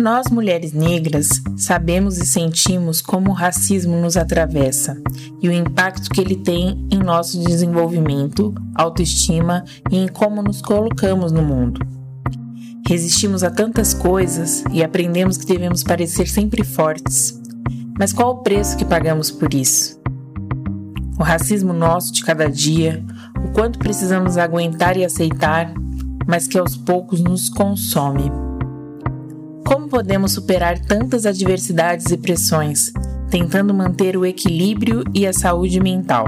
Nós, mulheres negras, sabemos e sentimos como o racismo nos atravessa e o impacto que ele tem em nosso desenvolvimento, autoestima e em como nos colocamos no mundo. Resistimos a tantas coisas e aprendemos que devemos parecer sempre fortes. Mas qual o preço que pagamos por isso? O racismo nosso de cada dia, o quanto precisamos aguentar e aceitar, mas que aos poucos nos consome. Como podemos superar tantas adversidades e pressões, tentando manter o equilíbrio e a saúde mental?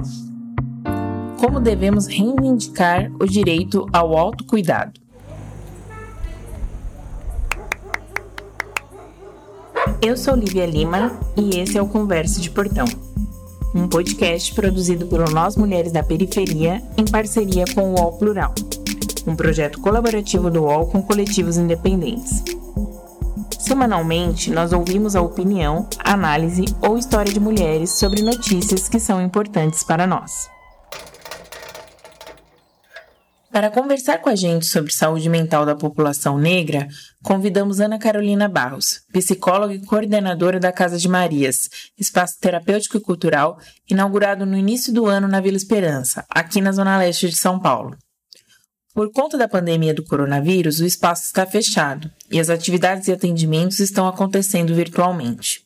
Como devemos reivindicar o direito ao autocuidado? Eu sou Lívia Lima e esse é o Converso de Portão, um podcast produzido por Nós Mulheres da Periferia em parceria com o UOL Plural, um projeto colaborativo do UOL com coletivos independentes. Semanalmente, nós ouvimos a opinião, análise ou história de mulheres sobre notícias que são importantes para nós. Para conversar com a gente sobre saúde mental da população negra, convidamos Ana Carolina Barros, psicóloga e coordenadora da Casa de Marias, espaço terapêutico e cultural inaugurado no início do ano na Vila Esperança, aqui na Zona Leste de São Paulo. Por conta da pandemia do coronavírus, o espaço está fechado e as atividades e atendimentos estão acontecendo virtualmente.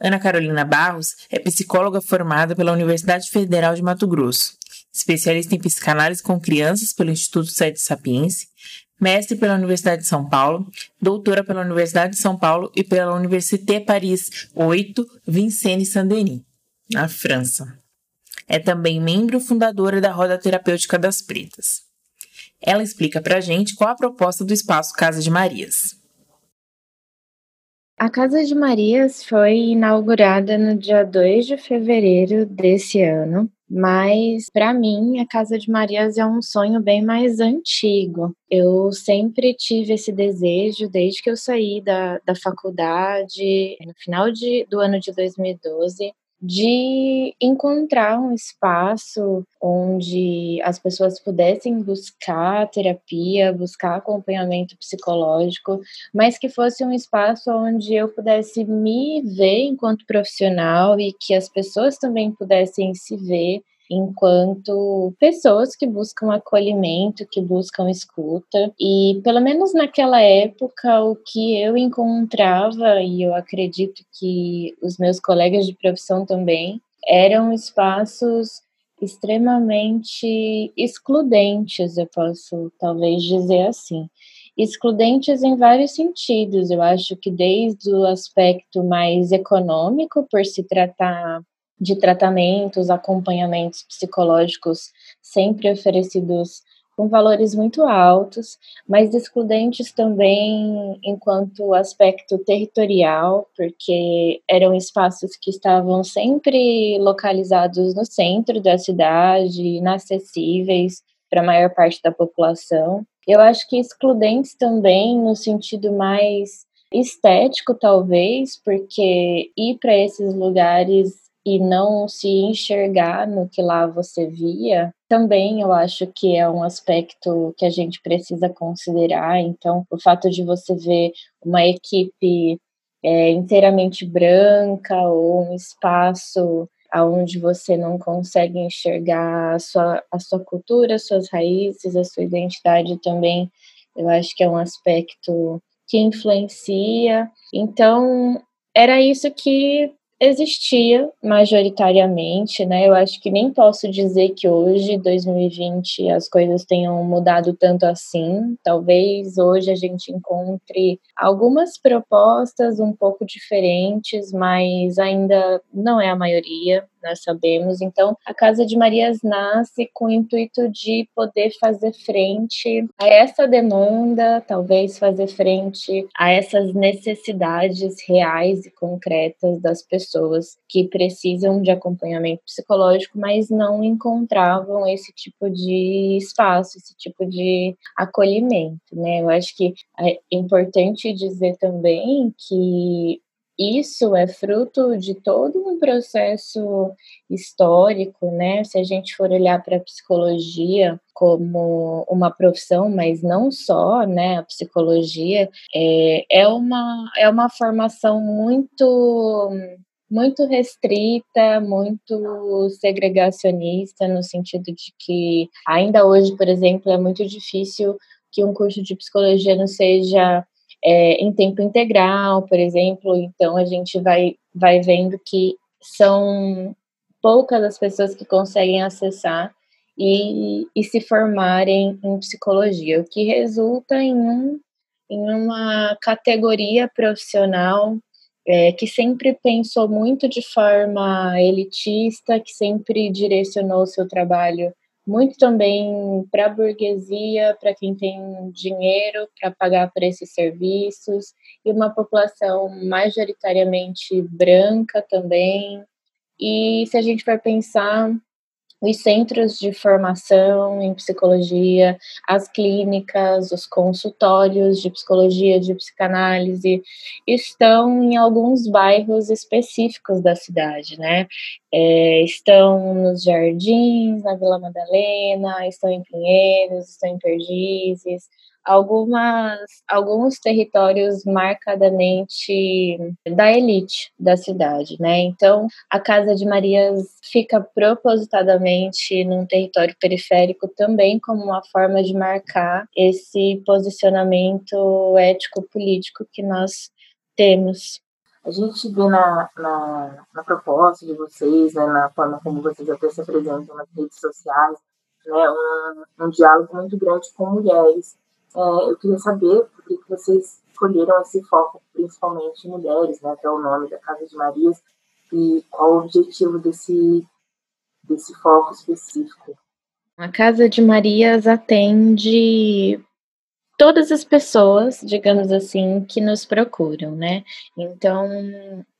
Ana Carolina Barros é psicóloga formada pela Universidade Federal de Mato Grosso, especialista em psicanálise com crianças pelo Instituto Sede Sapiense, mestre pela Universidade de São Paulo, doutora pela Universidade de São Paulo e pela Université Paris 8 Vincennes Saint-Denis, na França. É também membro fundadora da Roda Terapêutica das Pretas. Ela explica pra gente qual a proposta do espaço Casa de Marias. A Casa de Marias foi inaugurada no dia 2 de fevereiro desse ano, mas para mim a Casa de Marias é um sonho bem mais antigo. Eu sempre tive esse desejo desde que eu saí da, da faculdade, no final de, do ano de 2012, de encontrar um espaço onde as pessoas pudessem buscar terapia, buscar acompanhamento psicológico, mas que fosse um espaço onde eu pudesse me ver enquanto profissional e que as pessoas também pudessem se ver enquanto pessoas que buscam acolhimento, que buscam escuta. E pelo menos naquela época, o que eu encontrava, e eu acredito que os meus colegas de profissão também, eram espaços extremamente excludentes, eu posso talvez dizer assim. Excludentes em vários sentidos. Eu acho que desde o aspecto mais econômico, por se tratar de tratamentos, acompanhamentos psicológicos sempre oferecidos com valores muito altos, mas excludentes também enquanto aspecto territorial, porque eram espaços que estavam sempre localizados no centro da cidade, inacessíveis para a maior parte da população. Eu acho que excludentes também no sentido mais estético, talvez, porque ir para esses lugares e não se enxergar no que lá você via, também eu acho que é um aspecto que a gente precisa considerar. Então, o fato de você ver uma equipe é, inteiramente branca ou um espaço aonde você não consegue enxergar a sua, a sua cultura, suas raízes, a sua identidade também, eu acho que é um aspecto que influencia. Então, era isso que existia majoritariamente, né? Eu acho que nem posso dizer que hoje, 2020, as coisas tenham mudado tanto assim. Talvez hoje a gente encontre algumas propostas um pouco diferentes, mas ainda não é a maioria nós sabemos. Então, a Casa de Marias nasce com o intuito de poder fazer frente a essa demanda, talvez fazer frente a essas necessidades reais e concretas das pessoas que precisam de acompanhamento psicológico, mas não encontravam esse tipo de espaço, esse tipo de acolhimento, né? Eu acho que é importante dizer também que isso é fruto de todo um processo histórico, né? Se a gente for olhar para a psicologia como uma profissão, mas não só, né? A psicologia é, é, uma, é uma formação muito muito restrita, muito segregacionista, no sentido de que ainda hoje, por exemplo, é muito difícil que um curso de psicologia não seja é, em tempo integral, por exemplo. Então, a gente vai, vai vendo que são poucas as pessoas que conseguem acessar e, e se formarem em psicologia, o que resulta em, um, em uma categoria profissional é, que sempre pensou muito de forma elitista, que sempre direcionou seu trabalho muito também para a burguesia, para quem tem dinheiro para pagar por esses serviços, e uma população majoritariamente branca também. E se a gente for pensar os centros de formação em psicologia, as clínicas, os consultórios de psicologia, de psicanálise, estão em alguns bairros específicos da cidade, né? É, estão nos Jardins, na Vila Madalena, estão em Pinheiros, estão em Perdizes, algumas, alguns territórios marcadamente da elite da cidade, né? Então, a Casa de Marias fica propositadamente num território periférico também como uma forma de marcar esse posicionamento ético-político que nós temos. A gente vê na, na, na proposta de vocês, né, na forma como vocês até se apresentam nas redes sociais, né, um, um diálogo muito grande com mulheres é, eu queria saber por que vocês escolheram esse foco, principalmente mulheres, né, até o nome da Casa de Marias, e qual o objetivo desse, desse foco específico. A Casa de Marias atende todas as pessoas, digamos assim, que nos procuram, né? Então,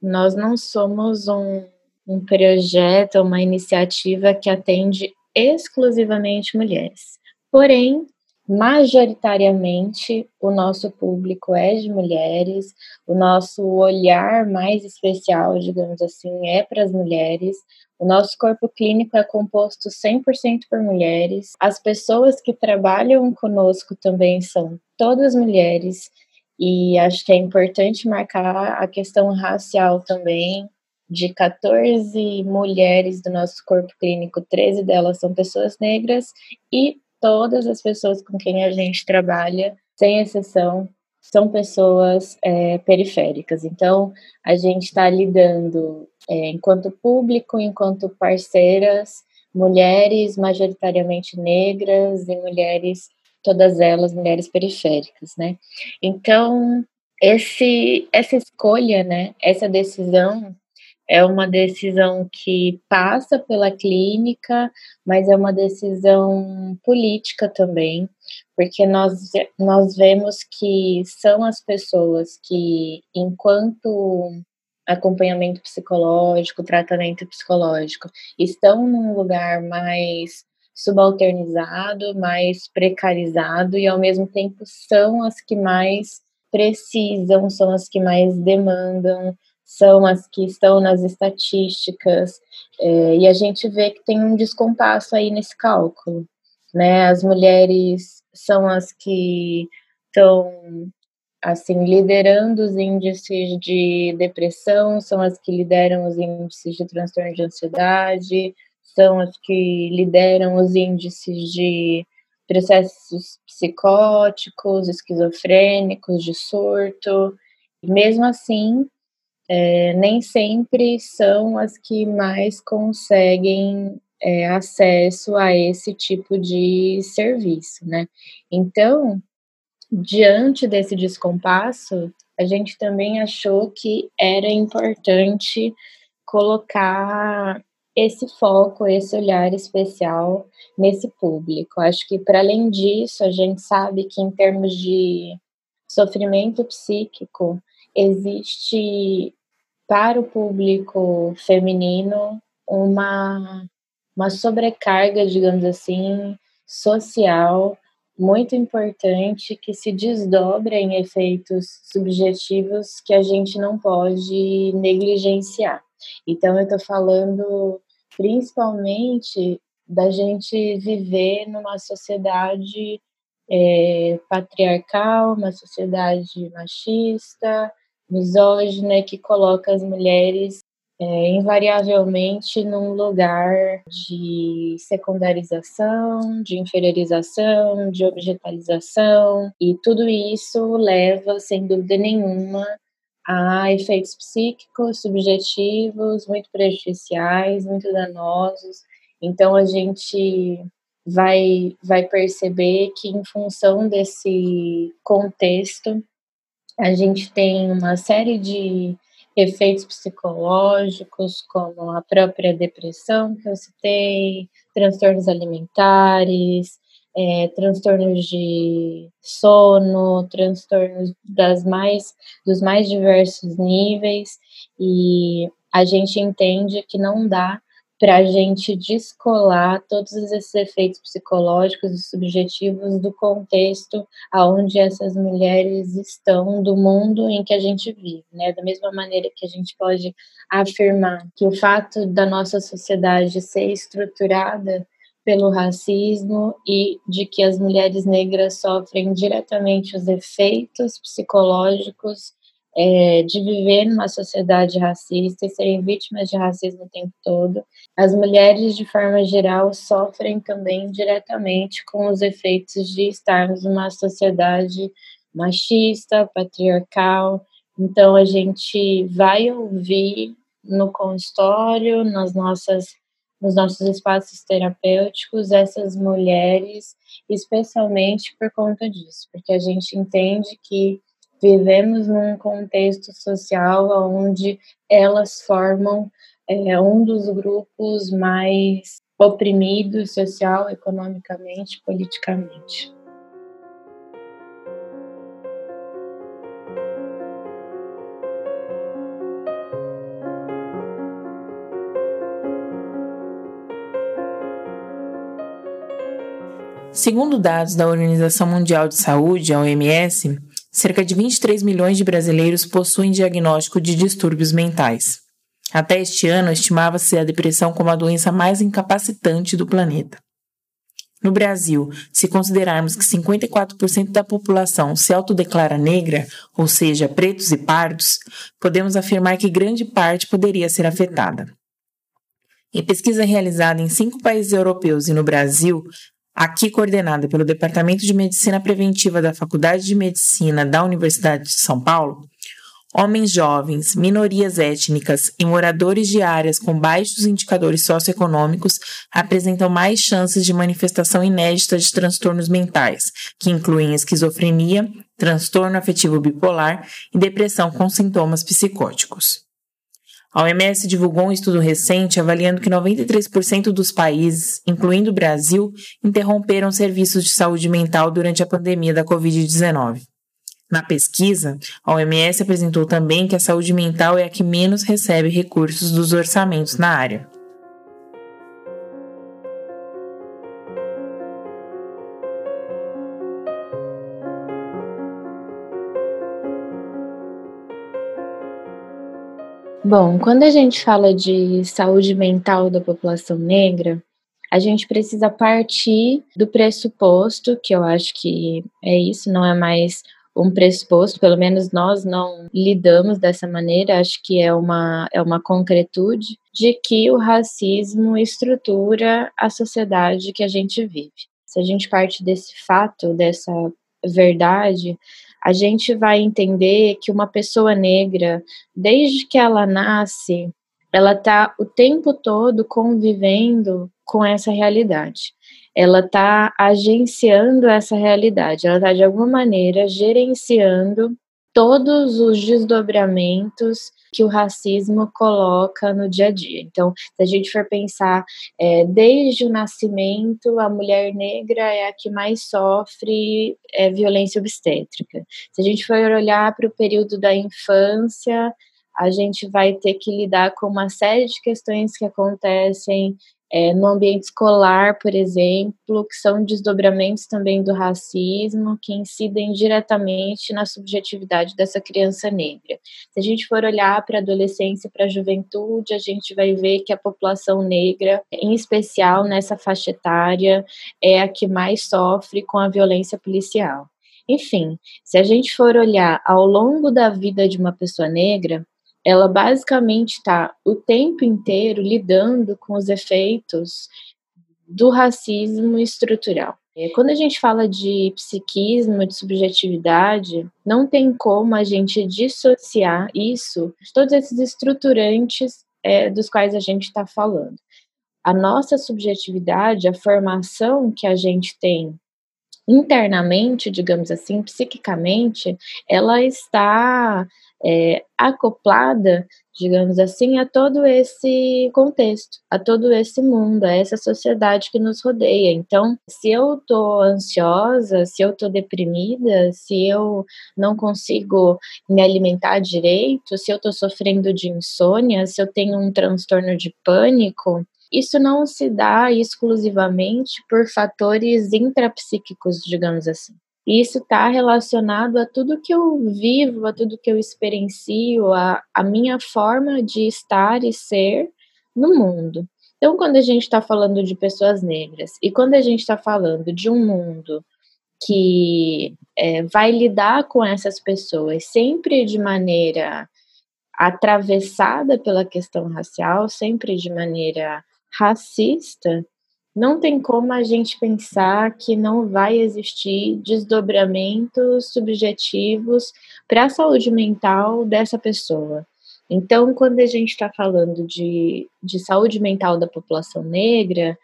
nós não somos um, um projeto, uma iniciativa que atende exclusivamente mulheres. Porém, majoritariamente o nosso público é de mulheres, o nosso olhar mais especial, digamos assim, é para as mulheres. O nosso corpo clínico é composto 100% por mulheres. As pessoas que trabalham conosco também são todas mulheres. E acho que é importante marcar a questão racial também. De 14 mulheres do nosso corpo clínico, 13 delas são pessoas negras e todas as pessoas com quem a gente trabalha, sem exceção, são pessoas é, periféricas. Então, a gente está lidando, é, enquanto público, enquanto parceiras, mulheres majoritariamente negras e mulheres, todas elas mulheres periféricas, né? Então, esse, essa escolha, né, essa decisão é uma decisão que passa pela clínica, mas é uma decisão política também, porque nós, nós vemos que são as pessoas que, enquanto acompanhamento psicológico, tratamento psicológico, estão num lugar mais subalternizado, mais precarizado e ao mesmo tempo são as que mais precisam, são as que mais demandam são as que estão nas estatísticas, é, e a gente vê que tem um descompasso aí nesse cálculo. Né? As mulheres são as que estão assim liderando os índices de depressão, são as que lideram os índices de transtorno de ansiedade, são as que lideram os índices de processos psicóticos, esquizofrênicos, de surto. E mesmo assim, é, nem sempre são as que mais conseguem é, acesso a esse tipo de serviço, né? Então, diante desse descompasso, a gente também achou que era importante colocar esse foco, esse olhar especial nesse público. Acho que, para além disso, a gente sabe que, em termos de sofrimento psíquico, existe para o público feminino uma, uma sobrecarga, digamos assim, social muito importante que se desdobra em efeitos subjetivos que a gente não pode negligenciar. Então, eu estou falando principalmente da gente viver numa sociedade é, patriarcal, uma sociedade machista, misógina, que coloca as mulheres é, invariavelmente num lugar de secundarização, de inferiorização, de objetalização, e tudo isso leva, sem dúvida nenhuma, a efeitos psíquicos, subjetivos, muito prejudiciais, muito danosos. Então, a gente vai, vai perceber que, em função desse contexto, a gente tem uma série de efeitos psicológicos, como a própria depressão que eu citei, transtornos alimentares, é, transtornos de sono, transtornos das mais, dos mais diversos níveis, e a gente entende que não dá para a gente descolar todos esses efeitos psicológicos e subjetivos do contexto aonde essas mulheres estão, do mundo em que a gente vive, né? Da mesma maneira que a gente pode afirmar que o fato da nossa sociedade ser estruturada pelo racismo e de que as mulheres negras sofrem diretamente os efeitos psicológicos é, de viver numa sociedade racista e serem vítimas de racismo o tempo todo. As mulheres, de forma geral, sofrem também diretamente com os efeitos de estarmos numa sociedade machista, patriarcal. Então, a gente vai ouvir no consultório, nas nossas, nos nossos espaços terapêuticos, essas mulheres, especialmente por conta disso, porque a gente entende que vivemos num contexto social onde elas formam é, um dos grupos mais oprimidos social, economicamente, politicamente. Segundo dados da Organização Mundial de Saúde, a OMS, cerca de 23 milhões de brasileiros possuem diagnóstico de distúrbios mentais. Até este ano, estimava-se a depressão como a doença mais incapacitante do planeta. No Brasil, se considerarmos que 54% da população se autodeclara negra, ou seja, pretos e pardos, podemos afirmar que grande parte poderia ser afetada. Em pesquisa realizada em cinco países europeus e no Brasil, aqui coordenada pelo Departamento de Medicina Preventiva da Faculdade de Medicina da Universidade de São Paulo, homens jovens, minorias étnicas e moradores de áreas com baixos indicadores socioeconômicos apresentam mais chances de manifestação inédita de transtornos mentais, que incluem esquizofrenia, transtorno afetivo bipolar e depressão com sintomas psicóticos. A OMS divulgou um estudo recente avaliando que 93% dos países, incluindo o Brasil, interromperam serviços de saúde mental durante a pandemia da Covid-19. Na pesquisa, a OMS apresentou também que a saúde mental é a que menos recebe recursos dos orçamentos na área. Bom, quando a gente fala de saúde mental da população negra, a gente precisa partir do pressuposto, que eu acho que é isso, não é mais um pressuposto, pelo menos nós não lidamos dessa maneira, acho que é uma, é uma concretude, de que o racismo estrutura a sociedade que a gente vive. Se a gente parte desse fato, dessa verdade, a gente vai entender que uma pessoa negra, desde que ela nasce, ela está o tempo todo convivendo com essa realidade. Ela está agenciando essa realidade, ela está de alguma maneira gerenciando todos os desdobramentos que o racismo coloca no dia a dia. Então, se a gente for pensar, é, desde o nascimento, a mulher negra é a que mais sofre é, violência obstétrica. Se a gente for olhar para o período da infância, a gente vai ter que lidar com uma série de questões que acontecem é, no ambiente escolar, por exemplo, que são desdobramentos também do racismo, que incidem diretamente na subjetividade dessa criança negra. Se a gente for olhar para a adolescência, para a juventude, a gente vai ver que a população negra, em especial nessa faixa etária, é a que mais sofre com a violência policial. Enfim, se a gente for olhar ao longo da vida de uma pessoa negra, ela basicamente está o tempo inteiro lidando com os efeitos do racismo estrutural. É, quando a gente fala de psiquismo, de subjetividade, não tem como a gente dissociar isso de todos esses estruturantes é, dos quais a gente está falando. A nossa subjetividade, a formação que a gente tem internamente, digamos assim, psiquicamente, ela está é, acoplada, digamos assim, a todo esse contexto, a todo esse mundo, a essa sociedade que nos rodeia. Então, se eu estou ansiosa, se eu estou deprimida, se eu não consigo me alimentar direito, se eu estou sofrendo de insônia, se eu tenho um transtorno de pânico, isso não se dá exclusivamente por fatores intrapsíquicos, digamos assim. Isso está relacionado a tudo que eu vivo, a tudo que eu experiencio, a, a minha forma de estar e ser no mundo. Então, quando a gente está falando de pessoas negras e quando a gente está falando de um mundo que é, vai lidar com essas pessoas sempre de maneira atravessada pela questão racial, sempre de maneira racista, não tem como a gente pensar que não vai existir desdobramentos subjetivos para a saúde mental dessa pessoa. Então, quando a gente está falando de, de saúde mental da população negra,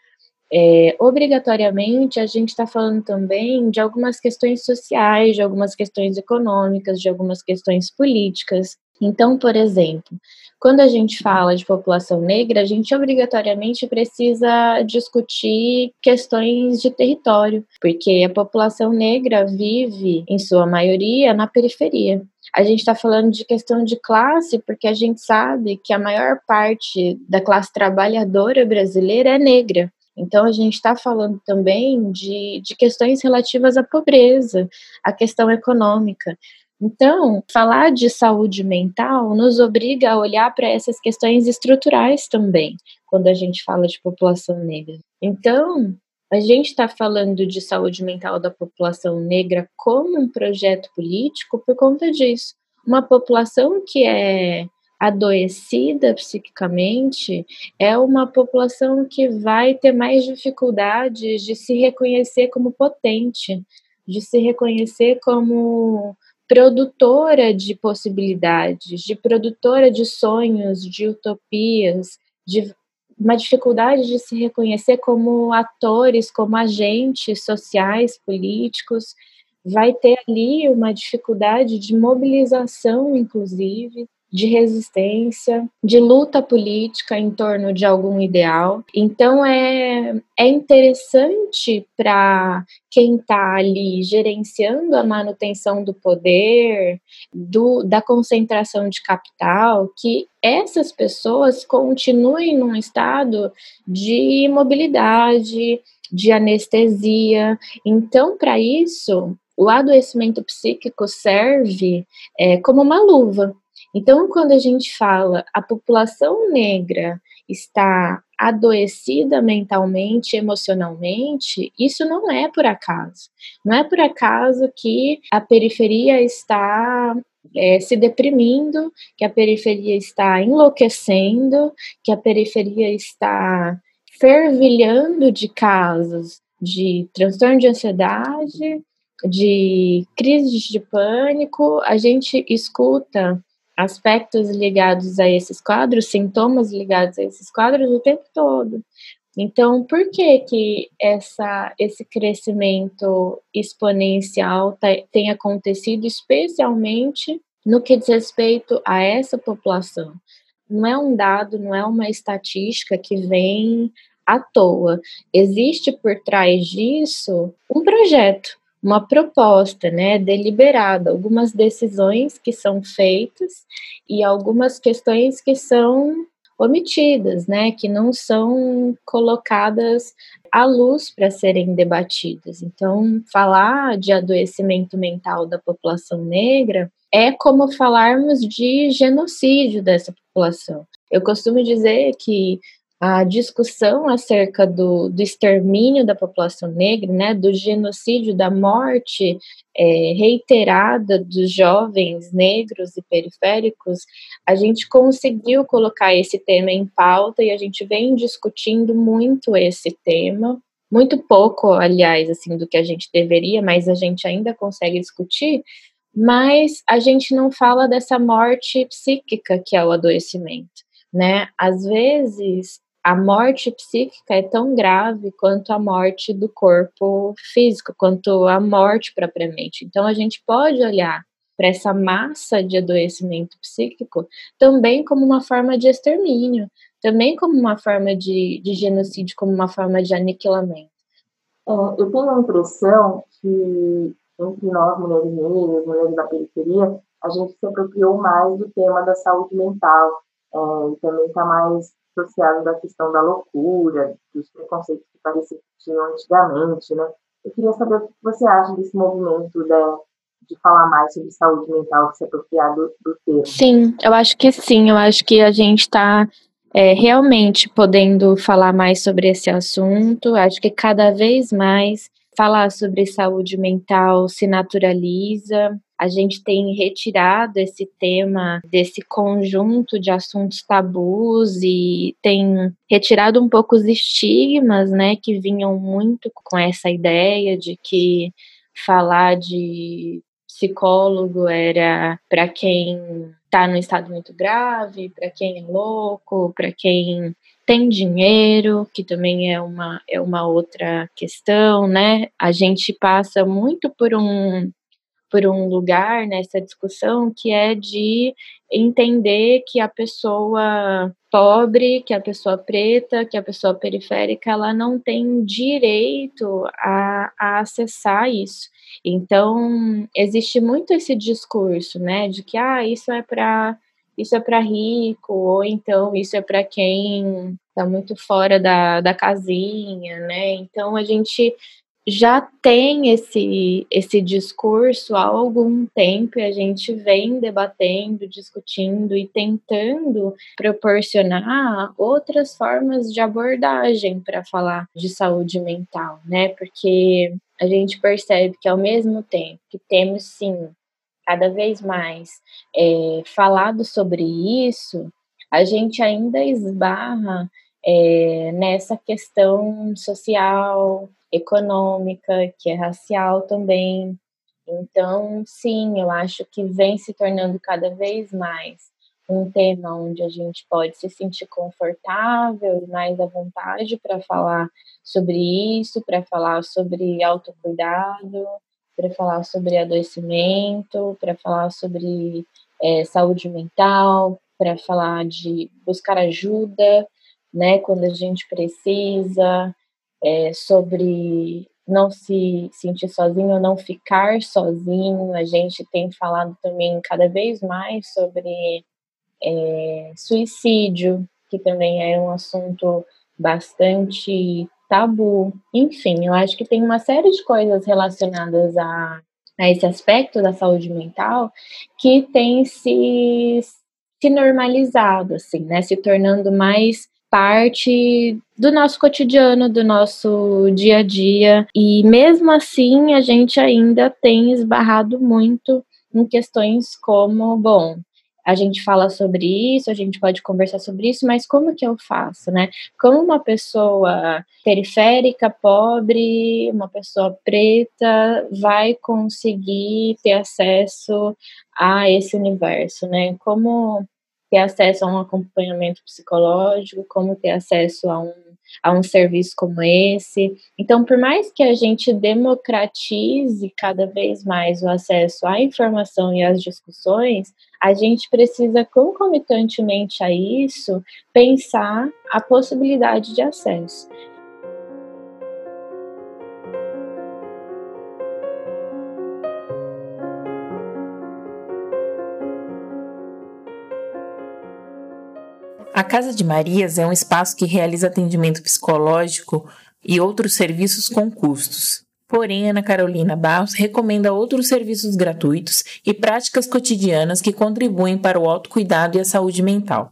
é, obrigatoriamente a gente está falando também de algumas questões sociais, de algumas questões econômicas, de algumas questões políticas. Então, por exemplo, quando a gente fala de população negra, a gente obrigatoriamente precisa discutir questões de território, porque a população negra vive, em sua maioria, na periferia. A gente está falando de questão de classe, porque a gente sabe que a maior parte da classe trabalhadora brasileira é negra. Então, a gente está falando também de, de questões relativas à pobreza, à questão econômica. Então, falar de saúde mental nos obriga a olhar para essas questões estruturais também, quando a gente fala de população negra. Então, a gente está falando de saúde mental da população negra como um projeto político por conta disso. Uma população que é adoecida psiquicamente é uma população que vai ter mais dificuldades de se reconhecer como potente, de se reconhecer como produtora de possibilidades, de produtora de sonhos, de utopias, de uma dificuldade de se reconhecer como atores, como agentes sociais, políticos, vai ter ali uma dificuldade de mobilização, inclusive, de resistência, de luta política em torno de algum ideal. Então é, é interessante para quem está ali gerenciando a manutenção do poder, do, da concentração de capital, que essas pessoas continuem num estado de imobilidade, de anestesia. Então, para isso, o adoecimento psíquico serve é, como uma luva então, quando a gente fala a população negra está adoecida mentalmente, emocionalmente, isso não é por acaso. Não é por acaso que a periferia está é, se deprimindo, que a periferia está enlouquecendo, que a periferia está fervilhando de casos de transtorno de ansiedade, de crises de pânico. A gente escuta aspectos ligados a esses quadros, sintomas ligados a esses quadros o tempo todo. Então, por que que essa, esse crescimento exponencial tá, tem acontecido, especialmente no que diz respeito a essa população? Não é um dado, não é uma estatística que vem à toa. Existe por trás disso um projeto, uma proposta, né, deliberada, algumas decisões que são feitas e algumas questões que são omitidas, né, que não são colocadas à luz para serem debatidas. Então, falar de adoecimento mental da população negra é como falarmos de genocídio dessa população. Eu costumo dizer que a discussão acerca do, do extermínio da população negra, né, do genocídio, da morte é, reiterada dos jovens negros e periféricos, a gente conseguiu colocar esse tema em pauta e a gente vem discutindo muito esse tema, muito pouco, aliás, assim, do que a gente deveria, mas a gente ainda consegue discutir, mas a gente não fala dessa morte psíquica que é o adoecimento, né? Às vezes a morte psíquica é tão grave quanto a morte do corpo físico, quanto a morte propriamente. Então, a gente pode olhar para essa massa de adoecimento psíquico também como uma forma de extermínio, também como uma forma de, de genocídio, como uma forma de aniquilamento. É, eu tenho a impressão que entre nós, mulheres negras, mulheres da periferia, a gente se apropriou mais do tema da saúde mental, é, e também está mais associado da questão da loucura, dos preconceitos que pareciam que tinham antigamente, né? Eu queria saber o que você acha desse movimento de, de falar mais sobre saúde mental, de se apropriar do, do termo. Sim, eu acho que sim, eu acho que a gente está é, realmente podendo falar mais sobre esse assunto, acho que cada vez mais falar sobre saúde mental se naturaliza, a gente tem retirado esse tema desse conjunto de assuntos tabus e tem retirado um pouco os estigmas, né, que vinham muito com essa ideia de que falar de psicólogo era para quem está no estado muito grave, para quem é louco, para quem tem dinheiro, que também é uma, é uma outra questão, né? A gente passa muito por um por um lugar nessa discussão que é de entender que a pessoa pobre, que a pessoa preta, que a pessoa periférica, ela não tem direito a, a acessar isso. Então, existe muito esse discurso, né, de que ah, isso é para isso é para rico, ou então isso é para quem está muito fora da, da casinha, né? Então a gente já tem esse, esse discurso há algum tempo e a gente vem debatendo, discutindo e tentando proporcionar outras formas de abordagem para falar de saúde mental, né? Porque a gente percebe que ao mesmo tempo que temos sim cada vez mais é, falado sobre isso, a gente ainda esbarra é, nessa questão social, econômica, que é racial também. Então, sim, eu acho que vem se tornando cada vez mais um tema onde a gente pode se sentir confortável e mais à vontade para falar sobre isso, para falar sobre autocuidado, para falar sobre adoecimento, para falar sobre é, saúde mental, para falar de buscar ajuda, né, quando a gente precisa, é, sobre não se sentir sozinho, não ficar sozinho. A gente tem falado também cada vez mais sobre é, suicídio, que também é um assunto bastante tabu. Enfim, eu acho que tem uma série de coisas relacionadas a, a esse aspecto da saúde mental que tem se, se normalizado, assim, né? Se tornando mais parte do nosso cotidiano, do nosso dia a dia. E mesmo assim, a gente ainda tem esbarrado muito em questões como, bom, a gente fala sobre isso, a gente pode conversar sobre isso, mas como que eu faço, né? Como uma pessoa periférica, pobre, uma pessoa preta vai conseguir ter acesso a esse universo, né? Como ter acesso a um acompanhamento psicológico, como ter acesso a um, a um serviço como esse. Então, por mais que a gente democratize cada vez mais o acesso à informação e às discussões, a gente precisa, concomitantemente a isso, pensar a possibilidade de acesso. A Casa de Marias é um espaço que realiza atendimento psicológico e outros serviços com custos. Porém, Ana Carolina Barros recomenda outros serviços gratuitos e práticas cotidianas que contribuem para o autocuidado e a saúde mental.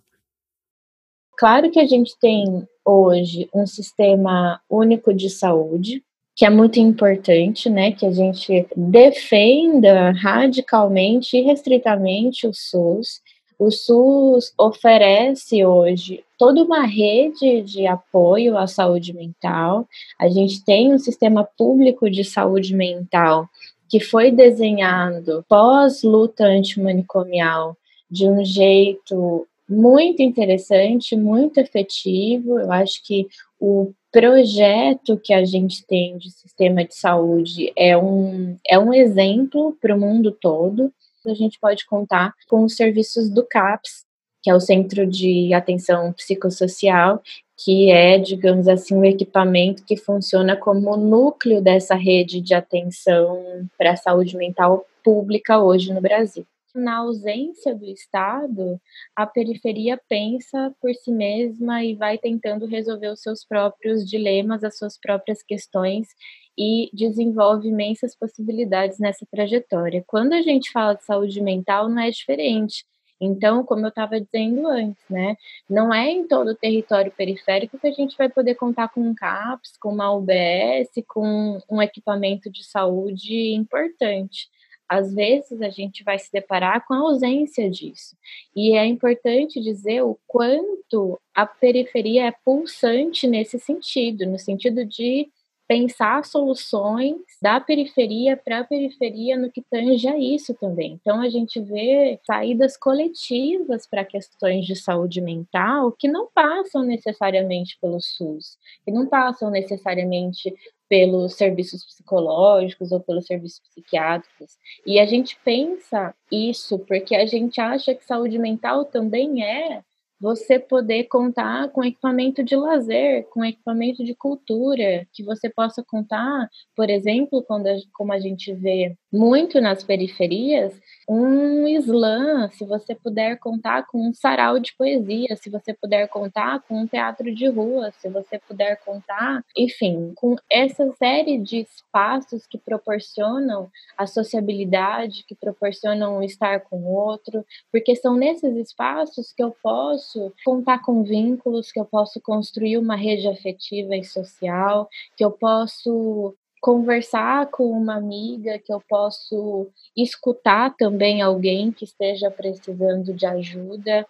Claro que a gente tem hoje um sistema único de saúde, que é muito importante, né, que a gente defenda radicalmente e restritamente o SUS. O SUS oferece hoje toda uma rede de apoio à saúde mental. A gente tem um sistema público de saúde mental que foi desenhado pós-luta antimanicomial de um jeito muito interessante, muito efetivo. Eu acho que o projeto que a gente tem de sistema de saúde é um, é um exemplo para o mundo todo. A gente pode contar com os serviços do CAPS, que é o Centro de Atenção Psicossocial, que é, digamos assim, um equipamento que funciona como núcleo dessa rede de atenção para a saúde mental pública hoje no Brasil na ausência do Estado, a periferia pensa por si mesma e vai tentando resolver os seus próprios dilemas, as suas próprias questões e desenvolve imensas possibilidades nessa trajetória. Quando a gente fala de saúde mental, não é diferente. Então, como eu estava dizendo antes, né, não é em todo o território periférico que a gente vai poder contar com um CAPS, com uma UBS, com um equipamento de saúde importante às vezes a gente vai se deparar com a ausência disso. E é importante dizer o quanto a periferia é pulsante nesse sentido, no sentido de pensar soluções da periferia para a periferia no que tange a isso também. Então a gente vê saídas coletivas para questões de saúde mental que não passam necessariamente pelo SUS, que não passam necessariamente pelos serviços psicológicos ou pelos serviços psiquiátricos. E a gente pensa isso porque a gente acha que saúde mental também é você poder contar com equipamento de lazer, com equipamento de cultura, que você possa contar, por exemplo, quando a, como a gente vê muito nas periferias, um slam, se você puder contar com um sarau de poesia, se você puder contar com um teatro de rua, se você puder contar, enfim, com essa série de espaços que proporcionam a sociabilidade, que proporcionam estar com o outro, porque são nesses espaços que eu posso contar com vínculos, que eu posso construir uma rede afetiva e social, que eu posso conversar com uma amiga, que eu posso escutar também alguém que esteja precisando de ajuda.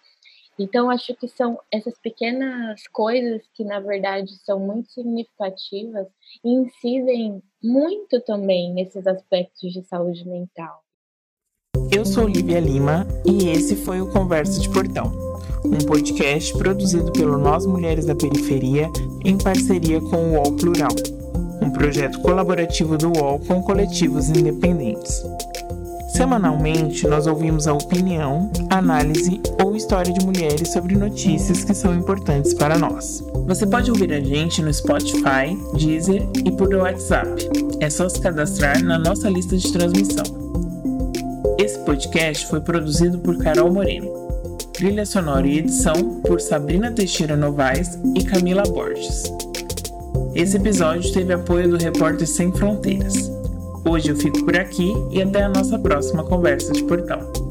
Então, acho que são essas pequenas coisas que, na verdade, são muito significativas e incidem muito também nesses aspectos de saúde mental. Eu sou Lívia Lima e esse foi o Conversa de Portão, um podcast produzido pelo Nós Mulheres da Periferia em parceria com o UOL Plural um projeto colaborativo do UOL com coletivos independentes. Semanalmente, nós ouvimos a opinião, análise ou história de mulheres sobre notícias que são importantes para nós. Você pode ouvir a gente no Spotify, Deezer e por WhatsApp. É só se cadastrar na nossa lista de transmissão. Esse podcast foi produzido por Carol Moreno. Trilha sonora e edição por Sabrina Teixeira Novaes e Camila Borges. Esse episódio teve apoio do Repórter Sem Fronteiras. Hoje eu fico por aqui e até a nossa próxima conversa de portão.